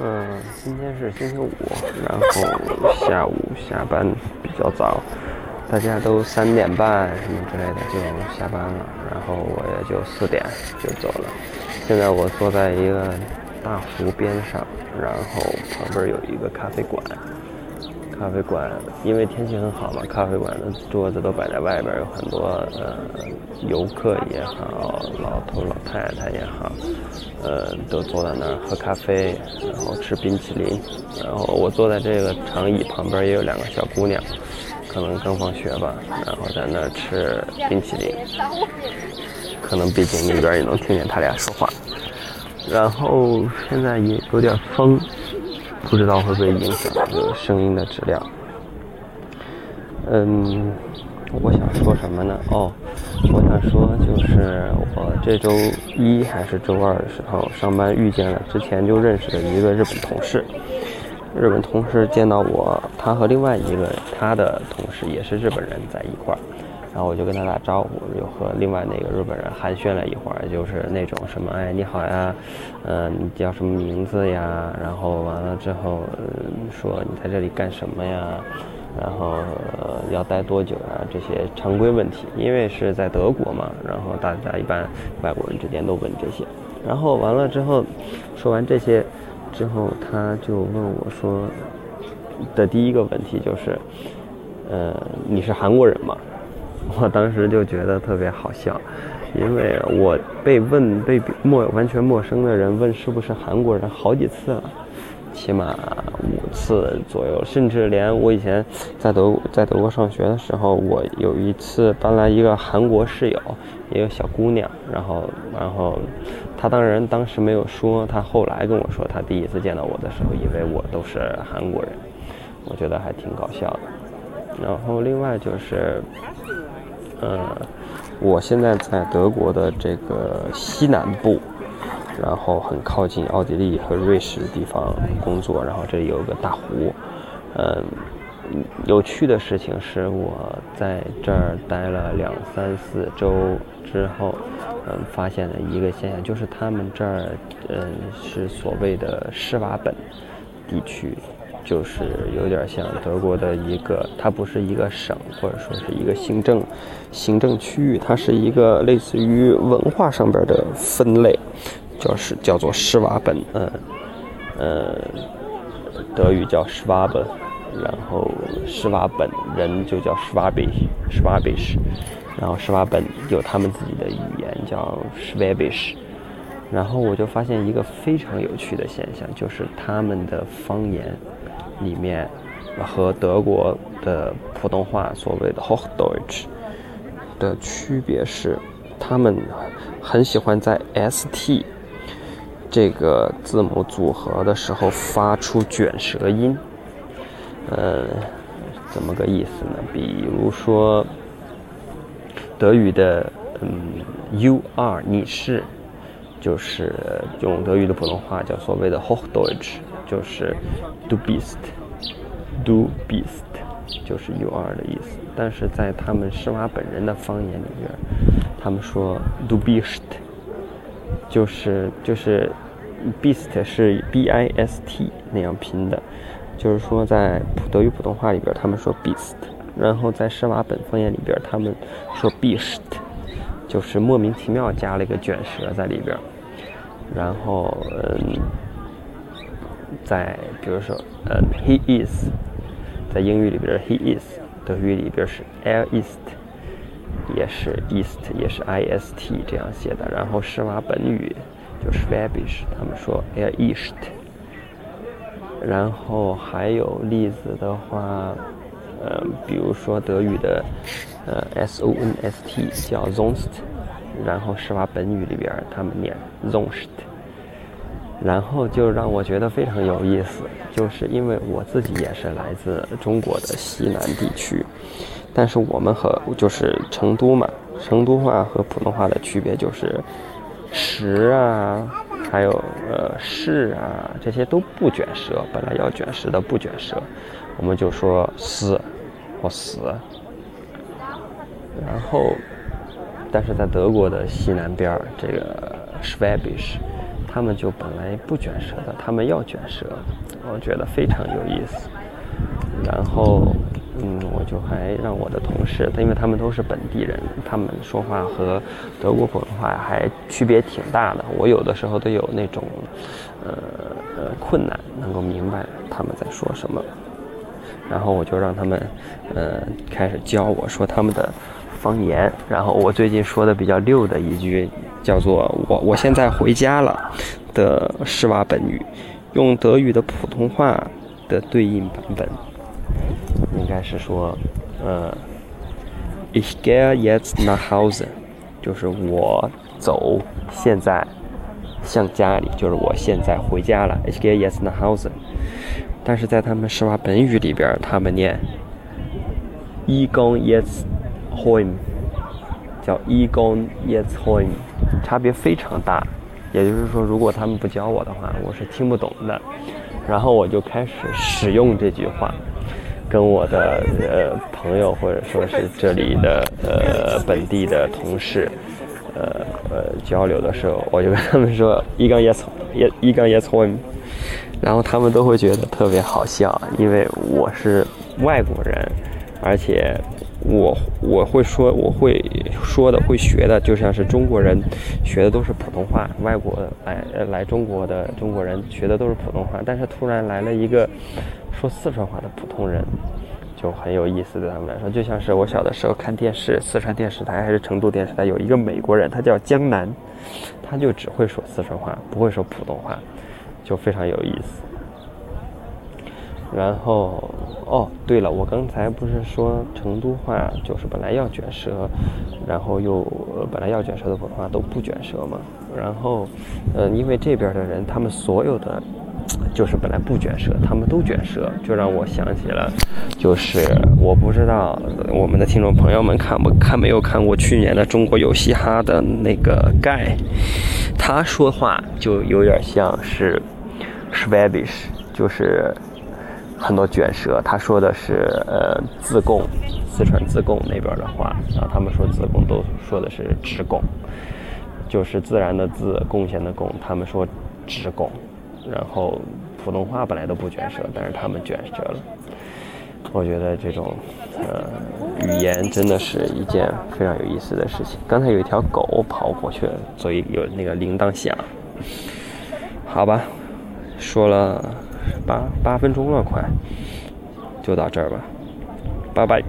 嗯，今天是星期五，然后下午下班比较早，大家都三点半什么之类的就下班了，然后我也就四点就走了。现在我坐在一个大湖边上，然后旁边有一个咖啡馆。咖啡馆因为天气很好嘛，咖啡馆的桌子都摆在外边，有很多呃游客也好，老头老太太也好，呃都坐在那儿喝咖啡，然后吃冰淇淋。然后我坐在这个长椅旁边也有两个小姑娘，可能刚放学吧，然后在那儿吃冰淇淋。可能背景里边也能听见他俩说话。然后现在也有点风。不知道会不会影响这个声音的质量？嗯，我想说什么呢？哦，我想说就是我这周一还是周二的时候上班遇见了之前就认识的一个日本同事。日本同事见到我，他和另外一个他的同事也是日本人在一块儿。然后我就跟他打招呼，又和另外那个日本人寒暄了一会儿，就是那种什么，哎，你好呀，嗯，你叫什么名字呀？然后完了之后，说你在这里干什么呀？然后要待多久啊？这些常规问题，因为是在德国嘛，然后大家一般外国人之间都问这些。然后完了之后，说完这些之后，他就问我说的第一个问题就是，呃，你是韩国人吗？我当时就觉得特别好笑，因为我被问被陌完全陌生的人问是不是韩国人好几次了，起码五次左右，甚至连我以前在德在德国上学的时候，我有一次搬来一个韩国室友，一个小姑娘，然后然后她当然当时没有说，她后来跟我说，她第一次见到我的时候，以为我都是韩国人，我觉得还挺搞笑的。然后另外就是。呃，我现在在德国的这个西南部，然后很靠近奥地利和瑞士的地方工作。然后这里有个大湖。嗯，有趣的事情是我在这儿待了两三四周之后，嗯，发现了一个现象，就是他们这儿，嗯，是所谓的施瓦本地区。就是有点像德国的一个，它不是一个省，或者说是一个行政行政区域，它是一个类似于文化上边的分类，就是叫做施瓦本，嗯，呃，德语叫施瓦本，然后施瓦本人就叫施瓦比施瓦比什，然后施瓦本有他们自己的语言叫施瓦比什，然后我就发现一个非常有趣的现象，就是他们的方言。里面和德国的普通话所谓的 Hochdeutsch 的区别是，他们很喜欢在 st 这个字母组合的时候发出卷舌音。呃，怎么个意思呢？比如说德语的嗯 you are 你是，就是用德语的普通话叫所谓的 Hochdeutsch。就是 du bist，du bist，就是 you are 的意思。但是在他们施瓦本人的方言里边，他们说 du bist，就是就是 bist 是 b i s t 那样拼的。就是说在德语普通话里边，他们说 bist，然后在施瓦本方言里边，他们说 bist，就是莫名其妙加了一个卷舌在里边。然后嗯。在比如说，呃，he is，在英语里边 he is，德语里边是 er ist，也是 ist，也是 i s t 这样写的。然后施瓦本语就是 swabish，他们说 er ist。然后还有例子的话，呃，比如说德语的呃 s o n s t 叫 zonest，然后施瓦本语里边他们念 zonest，。然后就让我觉得非常有意思，就是因为我自己也是来自中国的西南地区，但是我们和就是成都嘛，成都话和普通话的区别就是，时啊，还有呃是啊，这些都不卷舌，本来要卷舌的不卷舌，我们就说死或死。然后，但是在德国的西南边儿，这个 Schwabish。他们就本来不卷舌的，他们要卷舌，我觉得非常有意思。然后，嗯，我就还让我的同事，因为他们都是本地人，他们说话和德国普通话还区别挺大的。我有的时候都有那种，呃呃困难，能够明白他们在说什么。然后我就让他们，呃，开始教我说他们的方言。然后我最近说的比较溜的一句叫做“我我现在回家了”的施瓦本语，用德语的普通话的对应版本，应该是说，呃，Ich gehe jetzt nach Hause，就是我走，现在向家里，就是我现在回家了。Ich gehe jetzt nach Hause。但是在他们施瓦本语里边，他们念 “ich gehe jetzt home”，叫 “ich gehe jetzt home”，差别非常大。也就是说，如果他们不教我的话，我是听不懂的。然后我就开始使用这句话，跟我的呃朋友或者说是这里的呃本地的同事，呃呃交流的时候，我就跟他们说 “ich gehe jetzt ich gehe jetzt home”。然后他们都会觉得特别好笑，因为我是外国人，而且我我会说我会说的会学的，就像是中国人学的都是普通话，外国来来中国的中国人学的都是普通话，但是突然来了一个说四川话的普通人，就很有意思对他们来说，就像是我小的时候看电视，四川电视台还是成都电视台，有一个美国人，他叫江南，他就只会说四川话，不会说普通话。就非常有意思。然后，哦，对了，我刚才不是说成都话就是本来要卷舌，然后又本来要卷舌的普通话都不卷舌嘛？然后，呃，因为这边的人他们所有的就是本来不卷舌，他们都卷舌，就让我想起了，就是我不知道我们的听众朋友们看不 看没有看过去年的中国有嘻哈的那个盖，他说话就有点像是。swabish，就是很多卷舌，他说的是呃自贡，四川自贡那边的话，然后他们说自贡都说的是直贡，就是自然的自，贡献的贡，他们说直贡，然后普通话本来都不卷舌，但是他们卷舌了。我觉得这种呃语言真的是一件非常有意思的事情。刚才有一条狗跑过去，所以有那个铃铛响。好吧。说了八八分钟了，快，就到这儿吧，拜拜。